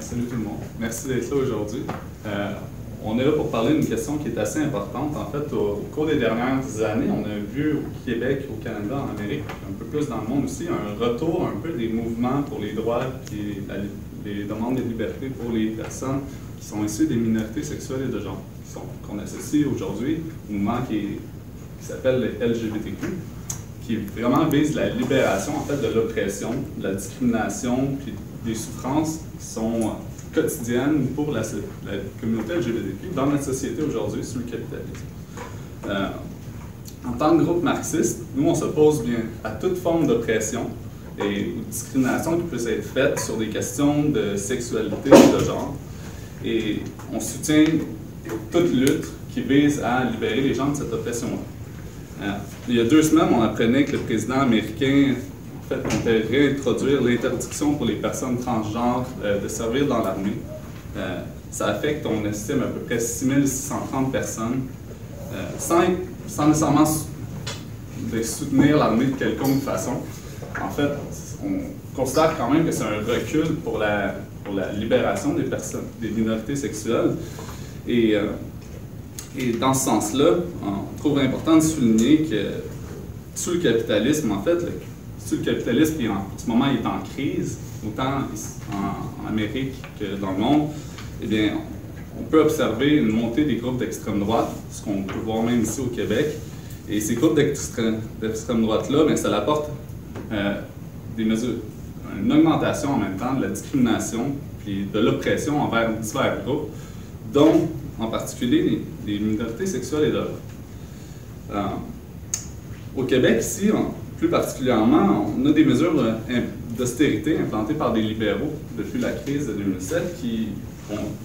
salut tout le monde. Merci d'être là aujourd'hui. Euh, on est là pour parler d'une question qui est assez importante. En fait, au, cours des dernières années, on a vu au Québec, au Canada, en Amérique, un peu plus dans le monde aussi, un retour un peu des mouvements pour les droits et les demandes de liberté pour les personnes qui sont issues des minorités sexuelles et de genre, qu'on associe aujourd'hui au mouvement qui, s'appelle les LGBTQ qui vraiment vise la libération en fait de l'oppression, de la discrimination, puis des souffrances qui sont quotidiennes pour la, communauté LGBTQ dans notre société aujourd'hui sous le capitalisme. Euh, en tant que groupe marxiste, nous, on s'oppose bien à toute forme d'oppression et de discrimination qui puisse être faite sur des questions de sexualité et de genre. Et on soutient toute lutte qui vise à libérer les gens de cette oppression-là. Euh, il y a deux semaines, on apprenait que le président américain fait, réintroduire l'interdiction pour les personnes transgenres euh, de servir dans l'armée. Euh, ça affecte, on estime, à peu près 6630 personnes, sans, sans, nécessairement soutenir l'armée de quelconque façon. En fait, on considère quand même que c'est un recul pour la, libération des personnes, des minorités sexuelles. Et dans ce sens-là, on trouve important de souligner que sous le capitalisme, en fait, sous le capitalisme qui en, ce moment est en crise, autant en, Amérique que dans le monde, eh bien, on peut observer une montée des groupes d'extrême droite, ce qu'on peut voir même ici au Québec. Et ces groupes d'extrême droite-là, bien, ça apporte euh, des mesures, une augmentation en même temps de la discrimination puis de l'oppression envers divers groupes, dont en particulier les, minorités sexuelles et d'autres. Euh, au Québec, ici, plus particulièrement, on a des mesures d'austérité implantées par des libéraux depuis la crise de 2007 qui,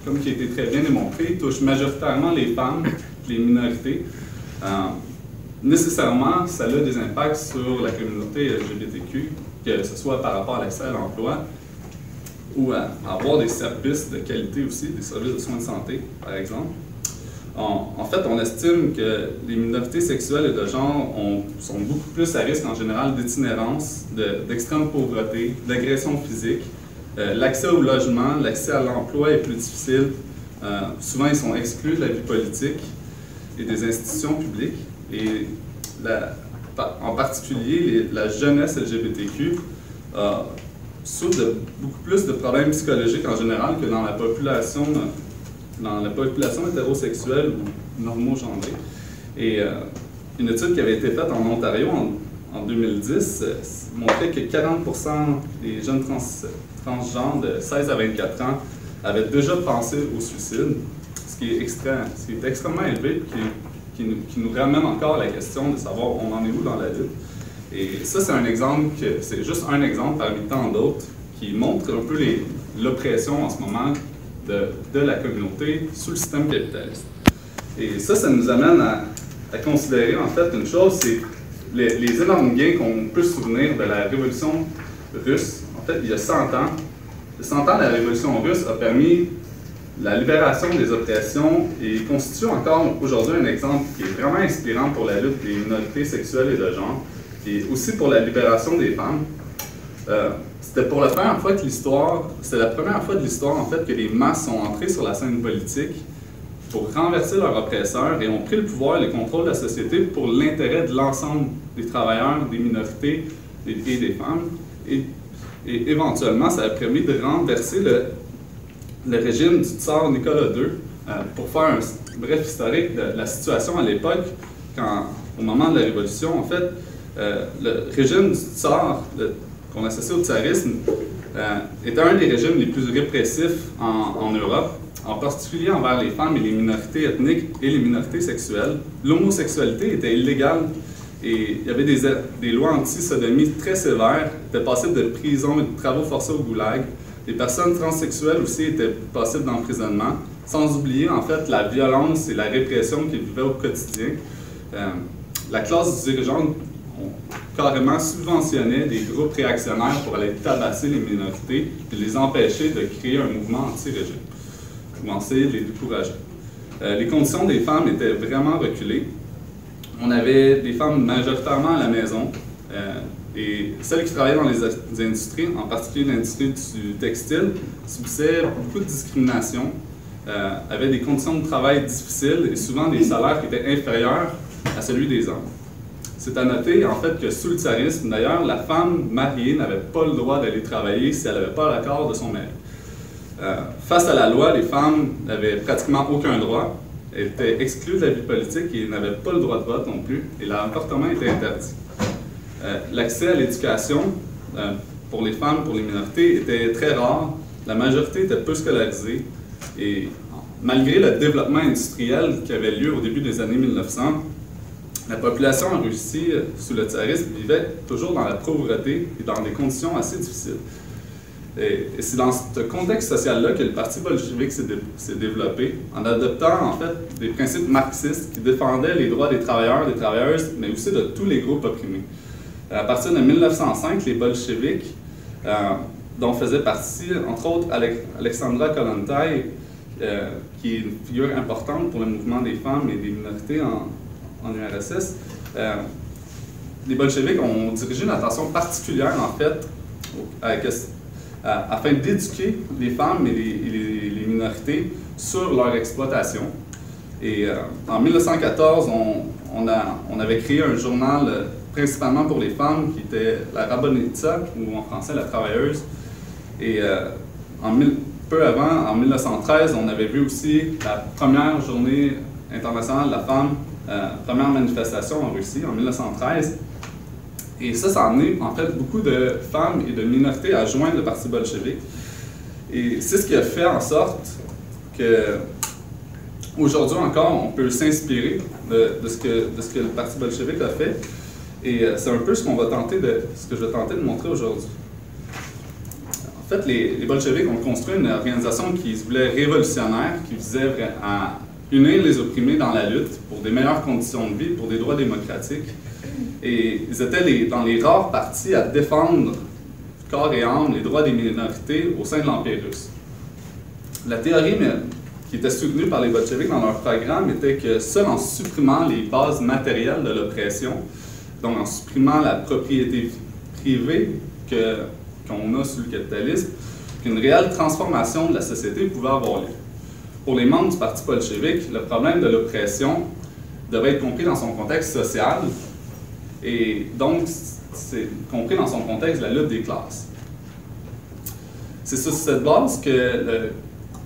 comme qui a été très bien démontré, touchent majoritairement les femmes, les minorités. Euh, nécessairement, ça a des impacts sur la communauté LGBTQ, que ce soit par rapport à l'accès à l'emploi, ou à avoir des services de qualité aussi, des services de soins de santé, par exemple. En, fait, on estime que les minorités sexuelles et de genre sont beaucoup plus à risque en général d'itinérance, d'extrême pauvreté, d'agression physique. Euh, l'accès au logement, l'accès à l'emploi est plus difficile. Euh, souvent, ils sont exclus de la vie politique et des institutions publiques. Et en particulier, la jeunesse LGBTQ souffrent de beaucoup plus de problèmes psychologiques en général que dans la population, dans la population hétérosexuelle ou normogendrée. Et euh, une étude qui avait été faite en Ontario en, 2010 euh, montrait que 40% des jeunes transgenres de 16 à 24 ans avaient déjà pensé au suicide, ce qui est, extrêmement élevé, qui, qui, nous, ramène encore à la question de savoir on en est où dans la lutte. Et ça, c'est un exemple, c'est juste un exemple parmi tant d'autres qui montre un peu l'oppression en ce moment de, de, la communauté sous le système capitaliste. Et ça, ça nous amène à, considérer en fait une chose, c'est les, énormes gains qu'on peut se souvenir de la révolution russe. En fait, il y a 100 ans, 100 ans, la révolution russe a permis la libération des oppressions et constitue encore aujourd'hui un exemple qui est vraiment inspirant pour la lutte des minorités sexuelles et de genre et aussi pour la libération des femmes. Euh, c'était pour la première fois que l'histoire, c'est la première fois de l'histoire en fait que les masses sont entrées sur la scène politique pour renverser leurs oppresseurs et ont pris le pouvoir et le contrôle de la société pour l'intérêt de l'ensemble des travailleurs, des minorités et des femmes. Et, éventuellement, ça a permis de renverser le, le régime du tsar Nicolas II. Euh, pour faire un bref historique de la situation à l'époque, quand, au moment de la Révolution, en fait, euh, le régime du tsar, qu'on associe au tsarisme, euh, était un des régimes les plus répressifs en, Europe, en particulier envers les femmes et les minorités ethniques et les minorités sexuelles. L'homosexualité était illégale et il y avait des, lois anti-sodomie très sévères, étaient passibles de prison et de travaux forcés au goulag. Les personnes transsexuelles aussi étaient passibles d'emprisonnement, sans oublier en fait la violence et la répression qu'ils vivaient au quotidien. Euh, la classe dirigeante on carrément subventionnait des groupes réactionnaires pour aller tabasser les minorités et les empêcher de créer un mouvement anti-régime ou essayer de les décourager. Euh, les conditions des femmes étaient vraiment reculées. On avait des femmes majoritairement à la maison. Euh, Et celles qui travaillaient dans les, industries, en particulier l'industrie du textile, subissaient beaucoup de discrimination, euh, avaient des conditions de travail difficiles et souvent des salaires qui étaient inférieurs à celui des hommes. C'est à noter, en fait, que sous le tsarisme, d'ailleurs, la femme mariée n'avait pas le droit d'aller travailler si elle n'avait pas l'accord de son mari. Euh, face à la loi, les femmes n'avaient pratiquement aucun droit. Elles étaient exclues de la vie politique et n'avaient pas le droit de vote non plus, et l'avortement était interdit. Euh, l'accès à l'éducation euh, pour les femmes, pour les minorités, était très rare. La majorité était peu scolarisée, et malgré le développement industriel qui avait lieu au début des années 1900, la population en Russie, sous le tsarisme, vivait toujours dans la pauvreté et dans des conditions assez difficiles. Et, c'est dans ce contexte social-là que le Parti bolchevique s'est développé, en adoptant en fait des principes marxistes qui défendaient les droits des travailleurs, des travailleuses, mais aussi de tous les groupes opprimés. À partir de 1905, les bolcheviks, euh, dont faisait partie, entre autres, Alexandra Kollontai, euh, qui est une figure importante pour le mouvement des femmes et des minorités en, en URSS, euh, les bolcheviks ont dirigé une attention particulière, en fait, afin d'éduquer les femmes et les, minorités sur leur exploitation. Et euh, en 1914, on, a, on, avait créé un journal euh, principalement pour les femmes qui était la Rabonitsa, ou en français la travailleuse. Et en peu avant, en 1913, on avait vu aussi la première journée internationale de la femme euh, première manifestation en Russie en 1913. Et ça, ça a amené en fait beaucoup de femmes et de minorités à joindre le Parti bolchevique. Et c'est ce qui a fait en sorte que aujourd'hui encore, on peut s'inspirer de, ce que, le Parti bolchevique a fait. Et euh, c'est un peu ce qu'on va tenter de, ce que je vais tenter de montrer aujourd'hui. En fait, les, les bolcheviks ont construit une organisation qui se voulait révolutionnaire, qui visait à unir les opprimés dans la lutte pour des meilleures conditions de vie, pour des droits démocratiques. Et ils étaient dans les rares partis à défendre corps et âme les droits des minorités au sein de l'Empire russe. La théorie qui était soutenue par les bolcheviks dans leur programme était que seul en supprimant les bases matérielles de l'oppression, donc en supprimant la propriété privée qu'on a sous le capitalisme, qu'une réelle transformation de la société pouvait avoir lieu pour les membres du Parti bolchevique, le problème de l'oppression devait être compris dans son contexte social et donc c'est compris dans son contexte de la lutte des classes. C'est sur cette base que le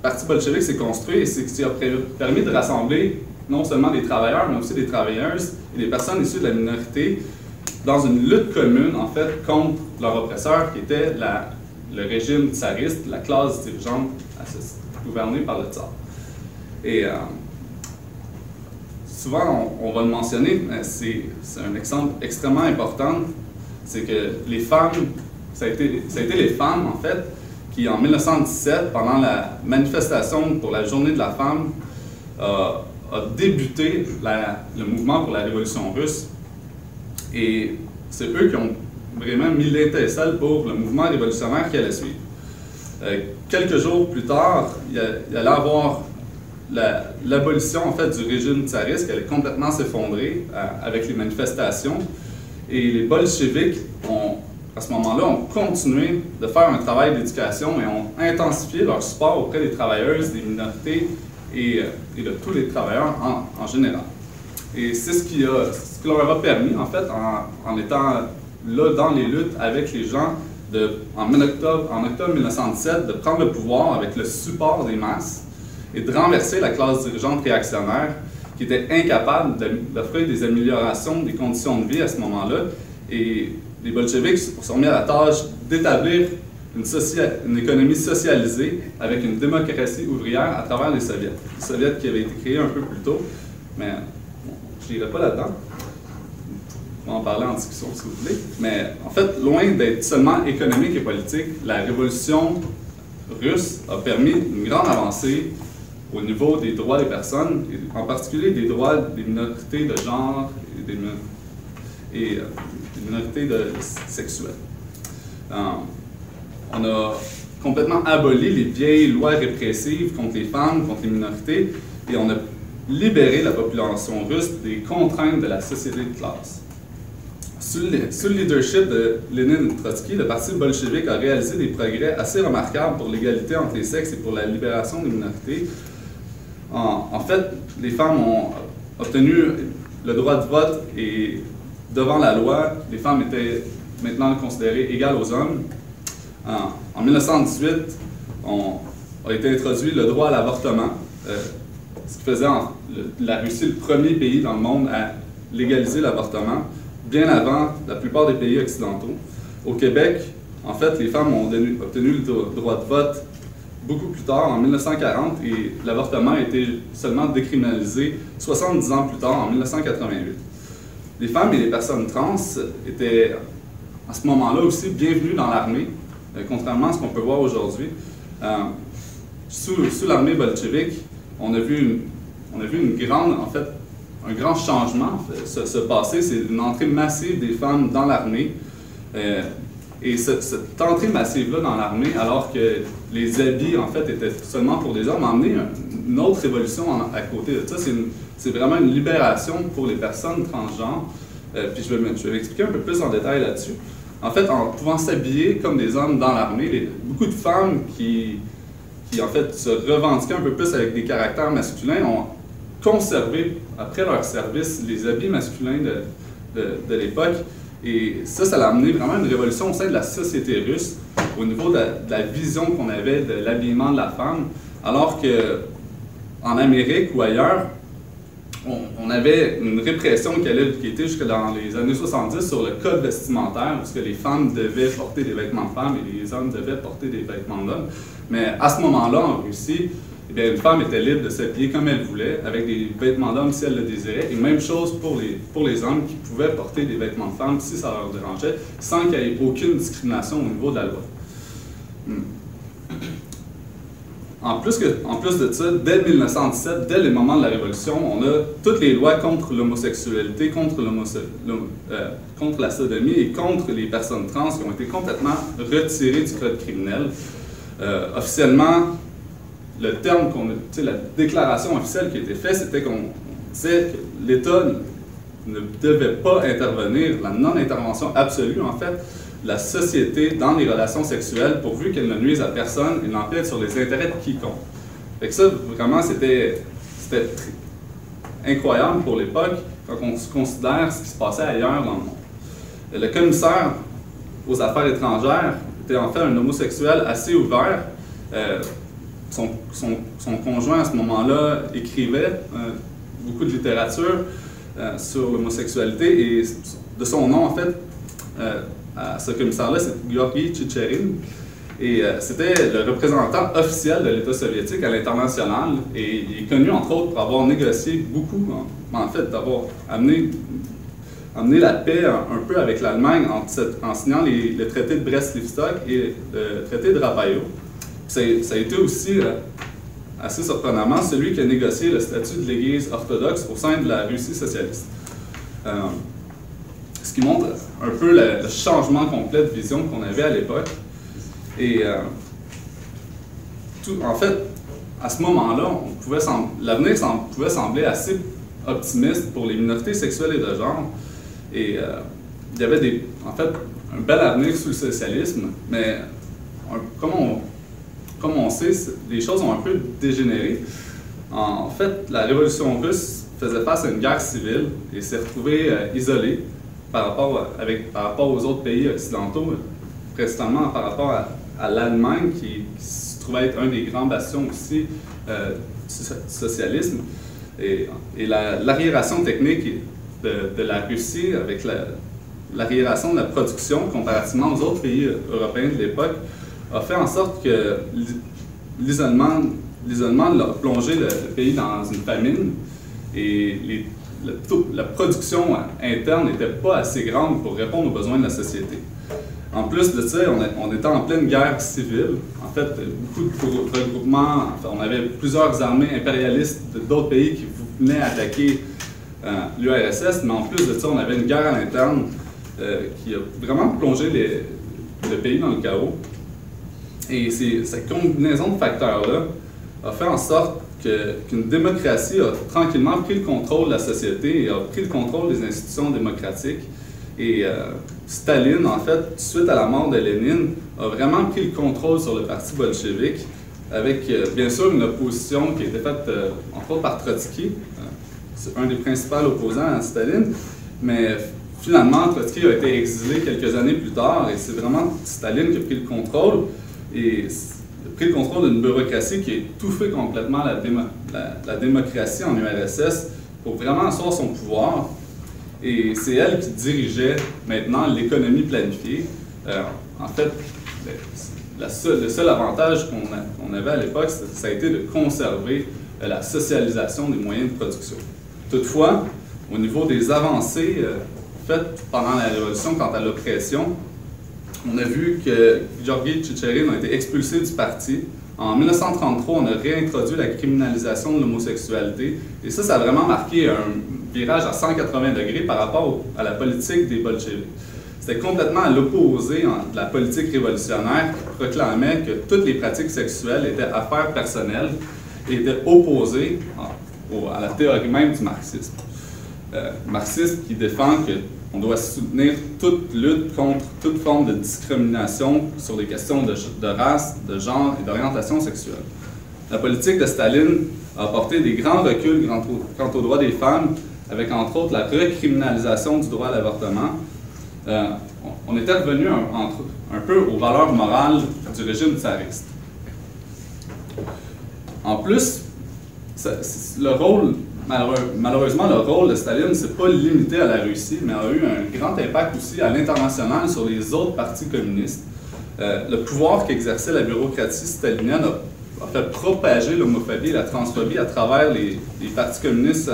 Parti bolchevique s'est construit et c'est ce qui a permis de rassembler non seulement des travailleurs, mais aussi des travailleuses et des personnes issues de la minorité dans une lutte commune, en fait, contre leur oppresseur, qui était le régime tsariste, la classe dirigeante gouvernée par le tsar. Et euh, souvent, on, va le mentionner, mais c'est un exemple extrêmement important, c'est que les femmes, ça a, été, les femmes, en fait, qui, en 1917, pendant la manifestation pour la Journée de la femme, euh, a débuté le mouvement pour la Révolution russe. Et c'est eux qui ont vraiment mis l'étincelle pour le mouvement révolutionnaire qui allait suivre. Euh, quelques jours plus tard, il allait avoir l'abolition en fait du régime tsariste qui allait complètement s'effondrer euh, avec les manifestations. Et les bolcheviks ont, à ce moment-là, ont continué de faire un travail d'éducation et ont intensifié leur support auprès des travailleuses, des minorités et, euh, de tous les travailleurs en, général. Et c'est ce, qui leur a permis, en fait, en, étant là dans les luttes avec les gens, en, octobre, en octobre 1917, de prendre le pouvoir avec le support des masses et de renverser la classe dirigeante réactionnaire qui était incapable d'offrir des améliorations des conditions de vie à ce moment-là. Et les bolcheviks se sont mis à la tâche d'établir une, économie socialisée avec une démocratie ouvrière à travers les soviets. Les soviets qui avaient été créés un peu plus tôt, mais je n'irai pas là-dedans. On va en parler en discussion si vous voulez. Mais en fait, loin d'être seulement économique et politique, la révolution russe a permis une grande avancée au niveau des droits des personnes, en particulier des droits des minorités de genre et des, euh, minorités de, sexuelles. Euh, on a complètement aboli les vieilles lois répressives contre les femmes, contre les minorités, et on a libéré la population russe des contraintes de la société de classe. sous le, leadership de Lénine et Trotsky, le parti bolchevique a réalisé des progrès assez remarquables pour l'égalité entre les sexes et pour la libération des minorités. En, fait, les femmes ont obtenu le droit de vote et devant la loi, les femmes étaient maintenant considérées égales aux hommes. En, 1918, on, a été introduit le droit à l'avortement, euh, ce qui faisait la Russie le premier pays dans le monde à légaliser l'avortement bien avant la plupart des pays occidentaux. Au Québec, en fait, les femmes ont obtenu le droit de vote beaucoup plus tard, en 1940, et l'avortement a été seulement décriminalisé 70 ans plus tard, en 1988. Les femmes et les personnes trans étaient à ce moment-là aussi bienvenues dans l'armée, euh, contrairement à ce qu'on peut voir aujourd'hui. Euh, sous, l'armée bolchevique, on a vu on a vu une grande, en fait, un grand changement se, passer. C'est une entrée massive des femmes dans l'armée. Euh, et cette entrée massive-là dans l'armée, alors que les habits, en fait, étaient seulement pour les hommes, a amené une autre révolution à côté de ça. C'est vraiment une libération pour les personnes transgenres. Euh, puis je vais, je un peu plus en détail là-dessus. En fait, en pouvant s'habiller comme des hommes dans l'armée, beaucoup de femmes qui, en fait, se revendiquaient un peu plus avec des caractères masculins ont conservé, après leur service, les habits masculins de, l'époque. Et ça, ça a amené vraiment une révolution au sein de la société russe au niveau de la, vision qu'on avait de l'habillement de la femme, alors que en Amérique ou ailleurs, on, avait une répression qui, allait, qui jusque dans les années 70 sur le code vestimentaire, parce que les femmes devaient porter des vêtements de femmes et les hommes devaient porter des vêtements d'hommes. Mais à ce moment-là, en Russie, eh bien, une femme était libre de s'habiller comme elle voulait, avec des vêtements d'homme si elle le désirait. Et même chose pour les, pour les hommes qui pouvaient porter des vêtements de femme si ça leur dérangeait, sans qu'il y ait aucune discrimination au niveau de la loi. Hmm. En plus, que, en plus de ça, dès 1917, dès le moment de la Révolution, on a toutes les lois contre l'homosexualité, contre, euh, la sodomie et contre les personnes trans qui ont été complètement retirées du code criminel. Euh, officiellement, le terme qu'on la déclaration officielle qui a été faite, c'était qu'on disait que l'État ne devait pas intervenir, la non-intervention absolue en fait, la société dans les relations sexuelles pourvu qu'elle ne nuise à personne et n'empiète sur les intérêts de quiconque. Fait ça, vraiment, c'était incroyable pour l'époque quand on considère ce qui se passait ailleurs dans le monde. Le commissaire aux affaires étrangères était en fait un homosexuel assez ouvert. Euh, son, conjoint à ce moment-là écrivait euh, beaucoup de littérature euh, sur l'homosexualité et de son nom, en fait, ce commissaire-là, c'est Georgi Chicherin. Et c'était le représentant officiel de l'État soviétique à l'international. Et il est connu, entre autres, pour avoir négocié beaucoup, en, fait, d'avoir amené, amené la paix un, peu avec l'Allemagne en, signant les, le traité de Brest-Litovsk et le traité de Rabayo ça a été aussi, euh, assez surprenamment, celui qui a négocié le statut de l'Église orthodoxe au sein de la Russie socialiste. Euh, ce qui montre un peu le, changement complet de vision qu'on avait à l'époque. Et euh, en fait, à ce moment-là, l'avenir pouvait sembler assez optimiste pour les minorités sexuelles et de genre. Et il y avait des, en fait un bel avenir sous le socialisme, mais comme on, comme on sait, les choses ont un peu dégénéré. En fait, la révolution russe faisait face à une guerre civile et s'est retrouvée euh, isolée par rapport, avec, par rapport aux autres pays occidentaux, principalement par rapport à, l'Allemagne, qui, se trouvait être un des grands bastions aussi euh, du socialisme. Et, l'arriération technique de, la Russie, avec l'arriération de la production comparativement aux autres pays européens de l'époque, a fait en sorte que l'isolement, l'isolement a plongé le, pays dans une famine et la production interne n'était pas assez grande pour répondre aux besoins de la société. En plus de ça, on, était en pleine guerre civile. En fait, beaucoup de regroupements, on avait plusieurs armées impérialistes d'autres pays qui venaient attaquer euh, l'URSS, mais en plus de ça, on avait une guerre à l'interne euh, qui a vraiment plongé le pays dans le chaos. Et cette combinaison de facteurs-là a fait en sorte qu'une démocratie a tranquillement pris le contrôle de la société et a pris le contrôle des institutions démocratiques. Et Staline, en fait, suite à la mort de Lénine, a vraiment pris le contrôle sur le parti bolchevique, avec bien sûr une opposition qui a été faite autres par Trotsky, c'est un des principaux opposants à Staline, mais finalement, Trotsky a été exilé quelques années plus tard, et c'est vraiment Staline qui a pris le contrôle, a pris le contrôle d'une bureaucratie qui a étouffé complètement la, démocratie en URSS pour vraiment asseoir son pouvoir. Et c'est elle qui dirigeait maintenant l'économie planifiée. Euh, en fait, le seul avantage qu'on avait à l'époque, ça a été de conserver euh, la socialisation des moyens de production. Toutefois, au niveau des avancées euh, faites pendant la Révolution quant à l'oppression, on a vu que Georgi Chicherin a été expulsé du parti. En 1933, on a réintroduit la criminalisation de l'homosexualité. Et ça, ça a vraiment marqué un virage à 180 degrés par rapport à la politique des bolcheviks. C'était complètement à l'opposé de la politique révolutionnaire qui proclamait que toutes les pratiques sexuelles étaient affaires personnelles et étaient opposées à la théorie même du marxisme. Euh, qui défend qu'on doit soutenir toute lutte contre toute forme de discrimination sur les questions de, race, de genre et d'orientation sexuelle. La politique de Staline a apporté des grands reculs quant, aux droits des femmes, avec entre autres la recriminalisation du droit à l'avortement. Euh, on était revenu un, un, peu aux valeurs morales du régime tsariste. En plus, le rôle, malheureusement, le rôle de Staline ne s'est pas limité à la Russie, mais a eu un grand impact aussi à l'international sur les autres partis communistes. Euh, le pouvoir qu'exerçait la bureaucratie stalinienne a, fait propager l'homophobie et la transphobie à travers les, partis communistes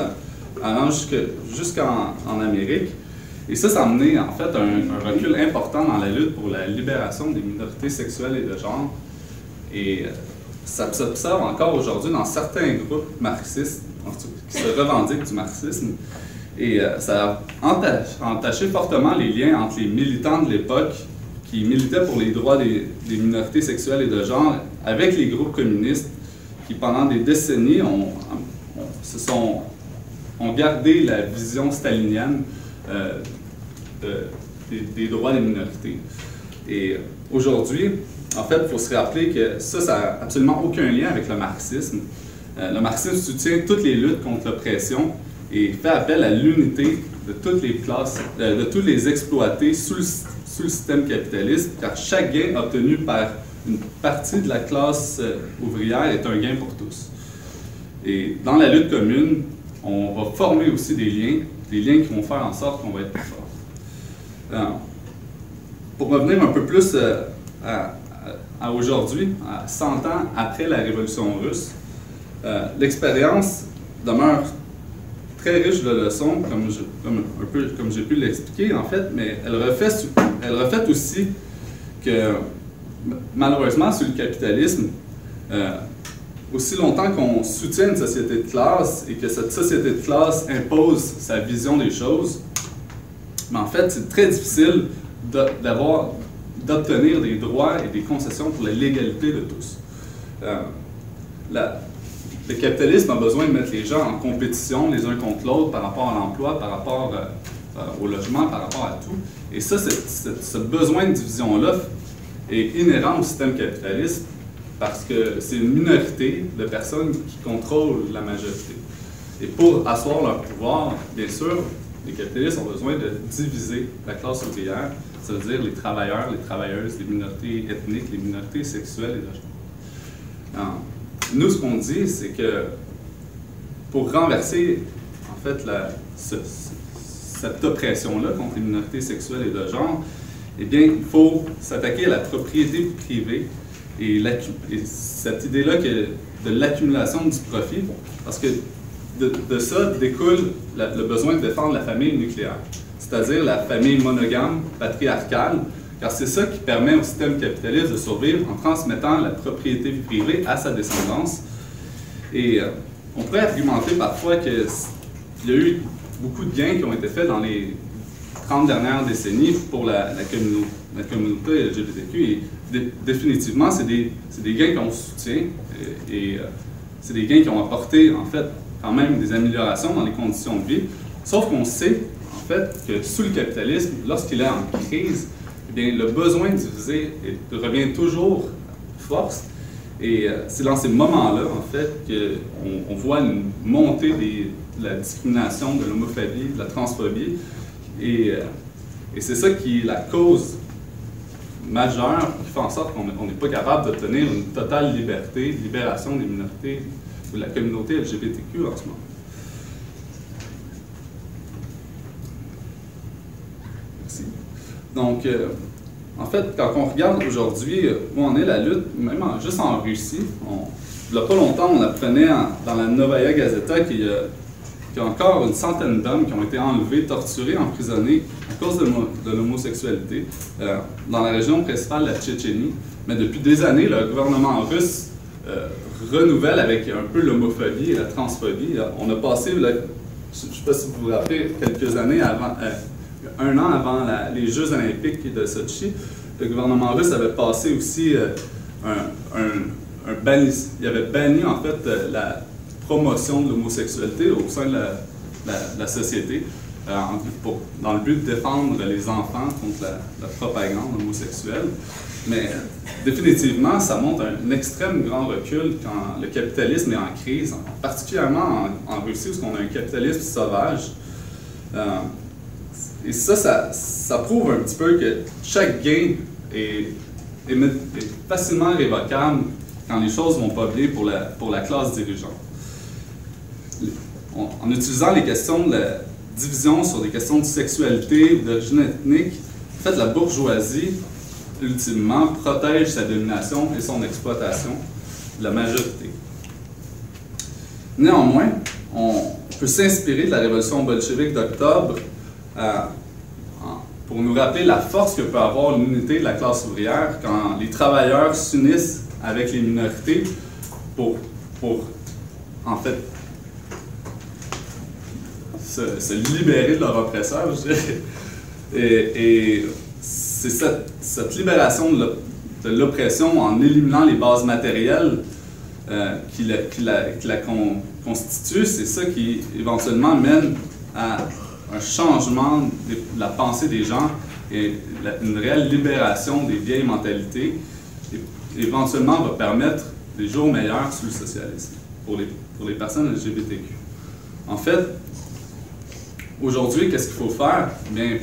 allant jusqu'en en Amérique. Et ça, ça a amené en fait un, recul important dans la lutte pour la libération des minorités sexuelles et de genre. Et euh, ça s'observe encore aujourd'hui dans certains groupes marxistes qui se revendiquent du marxisme. Et euh, ça a entaché, fortement les liens entre les militants de l'époque qui militaient pour les droits des, minorités sexuelles et de genre avec les groupes communistes qui, pendant des décennies, ont, gardé la vision stalinienne euh, des, des, droits des minorités. Et aujourd'hui, en fait, il faut se rappeler que ça, ça n'a absolument aucun lien avec le marxisme. Euh, le marxisme soutient toutes les luttes contre l'oppression et fait appel à l'unité de toutes les classes, euh, de tous les exploités sous le, système capitaliste, car chaque gain obtenu par une partie de la classe euh, ouvrière est un gain pour tous. Et dans la lutte commune, on va former aussi des liens, des liens qui vont faire en sorte qu'on va être plus fort. pour revenir un peu plus à, à aujourd'hui, à 100 ans après la Révolution russe, euh, l'expérience demeure très riche de leçons, comme, j'ai pu l'expliquer en fait, mais elle reflète, elle reflète aussi que malheureusement, sur le capitalisme, euh, aussi longtemps qu'on soutient une société de classe et que cette société de classe impose sa vision des choses, mais en fait, c'est très difficile d'avoir d'obtenir des droits et des concessions pour la légalité de tous. Euh, le capitalisme a besoin de mettre les gens en compétition les uns contre l'autre par rapport à l'emploi, par rapport euh, euh, au logement, par rapport à tout. Et ça, ce besoin de division-là est inhérent au système capitaliste parce que c'est une minorité de personnes qui contrôlent la majorité. Et pour asseoir leur pouvoir, bien sûr, les capitalistes ont besoin de diviser la classe ouvrière ça veut dire les travailleurs, les travailleuses, les minorités ethniques, les minorités sexuelles et genre. nous, ce qu'on dit, c'est que pour renverser, en fait, cette oppression-là contre les minorités sexuelles et de genre, eh bien, il faut s'attaquer à la propriété privée et, cette idée-là de l'accumulation du profit, parce que de, ça découle le besoin de défendre la famille nucléaire c'est-à-dire la famille monogame patriarcale, car c'est ça qui permet au système capitaliste de survivre en transmettant la propriété privée à sa descendance. Et euh, on pourrait argumenter parfois qu'il y a eu beaucoup de gains qui ont été faits dans les 30 dernières décennies pour la, communauté LGBTQ. Et définitivement, c'est des, gains qu'on soutient et, et euh, c'est des gains qui ont apporté, en fait, quand même des améliorations dans les conditions de vie. Sauf qu'on sait fait que sous le capitalisme, lorsqu'il est en crise, eh bien, le besoin de diviser revient toujours force. Et euh, c'est dans ces moments-là, en fait, qu'on on voit une montée de la discrimination, de l'homophobie, de la transphobie. Et, euh, et c'est ça qui est la cause majeure qui fait en sorte qu'on n'est pas capable d'obtenir une totale liberté, libération des minorités ou de la communauté LGBTQ en ce moment. Donc, euh, en fait, quand on regarde aujourd'hui où en est la lutte, même juste en Russie, il n'y a pas longtemps, on apprenait dans la Novaya Gazeta qu'il y, a encore une centaine d'hommes qui ont été enlevés, torturés, emprisonnés à cause de, l'homosexualité euh, dans la région principale de la Tchétchénie. Mais depuis des années, le gouvernement russe euh, renouvelle avec un peu l'homophobie et la transphobie. On a passé, je ne sais pas si vous vous rappelez, quelques années avant, euh, un an avant les Jeux olympiques de Sochi, le gouvernement russe avait passé aussi un, un, un il avait banni en fait la promotion de l'homosexualité au sein de la société. Euh, dans le but de défendre les enfants contre la, propagande homosexuelle. Mais définitivement, ça montre un, extrême grand recul quand le capitalisme est en crise, particulièrement en, Russie, où on a un capitalisme sauvage. Et ça, ça, prouve un petit peu que chaque gain est, facilement révocable quand les choses vont pas bien pour la, pour la classe dirigeante. En, utilisant les questions de la, division sur des questions de sexualité ou d'origine ethnique, en fait, la bourgeoisie, ultimement, protège sa domination et son exploitation de la majorité. Néanmoins, on peut s'inspirer de la révolution bolchevique d'octobre pour nous rappeler la force que peut avoir l'unité de la classe ouvrière quand les travailleurs s'unissent avec les minorités pour, pour en fait se, libérer de leur oppresseur. Et, c'est cette, libération de l'oppression en éliminant les bases matérielles euh, qui la, qui la, constituent, c'est ça qui éventuellement mène à un changement de la pensée des gens et une réelle libération des vieilles mentalités et éventuellement va permettre des jours meilleurs sous le socialisme pour les, pour les personnes LGBTQ. En fait, Aujourd'hui, qu'est-ce qu'il faut faire? Bien,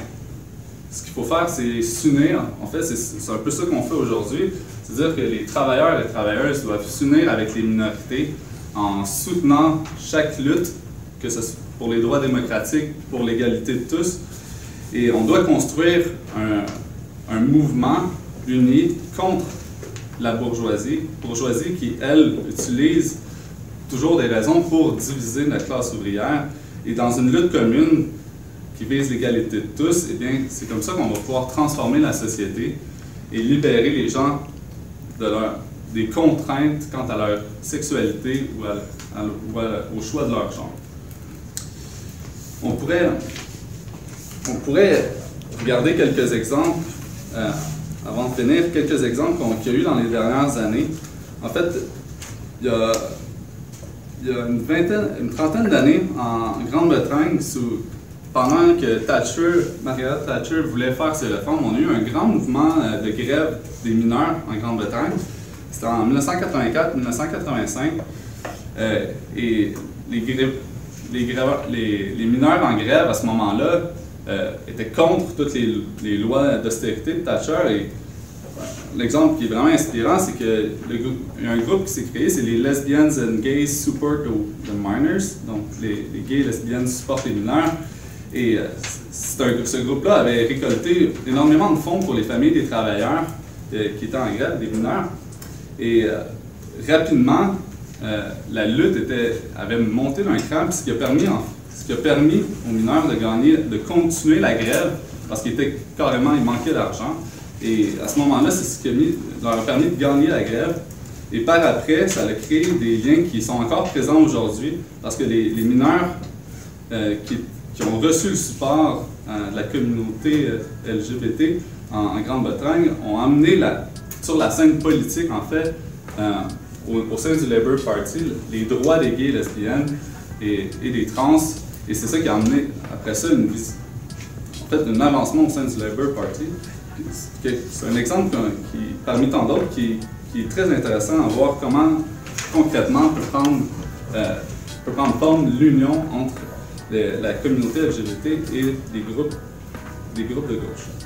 ce qu'il faut faire, c'est s'unir. En fait, c'est un peu ça qu'on fait aujourd'hui. C'est-à-dire que les travailleurs et les travailleuses doivent s'unir avec les minorités en soutenant chaque lutte, que ce soit pour les droits démocratiques, pour l'égalité de tous. Et on doit construire un, mouvement uni contre la bourgeoisie, bourgeoisie qui, elle, utilise toujours des raisons pour diviser la classe ouvrière et dans une lutte commune qui vise l'égalité de tous, eh bien, c'est comme ça qu'on va pouvoir transformer la société et libérer les gens de des contraintes quant à leur sexualité ou, au choix de leur genre. On pourrait, on pourrait regarder quelques exemples, euh, avant de finir, quelques exemples qu'il y a eu dans les dernières années. En fait, il y a une vingtaine, une trentaine d'années, en Grande-Bretagne, pendant que Thatcher, Margaret Thatcher voulait faire ses réformes, on a eu un grand mouvement euh, de grève des mineurs en Grande-Bretagne. C'était en 1984-1985. Euh, et les, les, mineurs en grève à ce moment-là euh, étaient contre toutes les, lois d'austérité de Thatcher et l'exemple qui est vraiment inspirant, c'est que y a un groupe qui s'est créé, c'est les Lesbians and Gays Support the, Minors. Donc, les, gays et lesbiennes supportent les mineurs. Et euh, ce groupe-là avait récolté énormément de fonds pour les familles des travailleurs euh, qui étaient en grève, des mineurs. Et euh, la lutte avait monté d'un cran, ce qui a permis, a aux mineurs de continuer la grève parce qu'il était carrément, il manquait d'argent. Et à ce moment-là, c'est ce qui leur a permis de gagner la grève. Et par après, ça a créé des liens qui sont encore présents aujourd'hui, parce que les, mineurs euh, qui, ont reçu le support euh, de la communauté LGBT en, Grande-Bretagne ont amené sur la scène politique, en fait, au, sein du Labour Party, les droits des gays lesbiennes et, des trans. Et c'est ça qui a amené, après ça, un avancement au sein du Labour Party. C'est un exemple parmi tant d'autres qui, est très intéressant à voir comment concrètement peut prendre, euh, peut prendre forme l'union entre la communauté LGBT et des groupes, des groupes de gauche.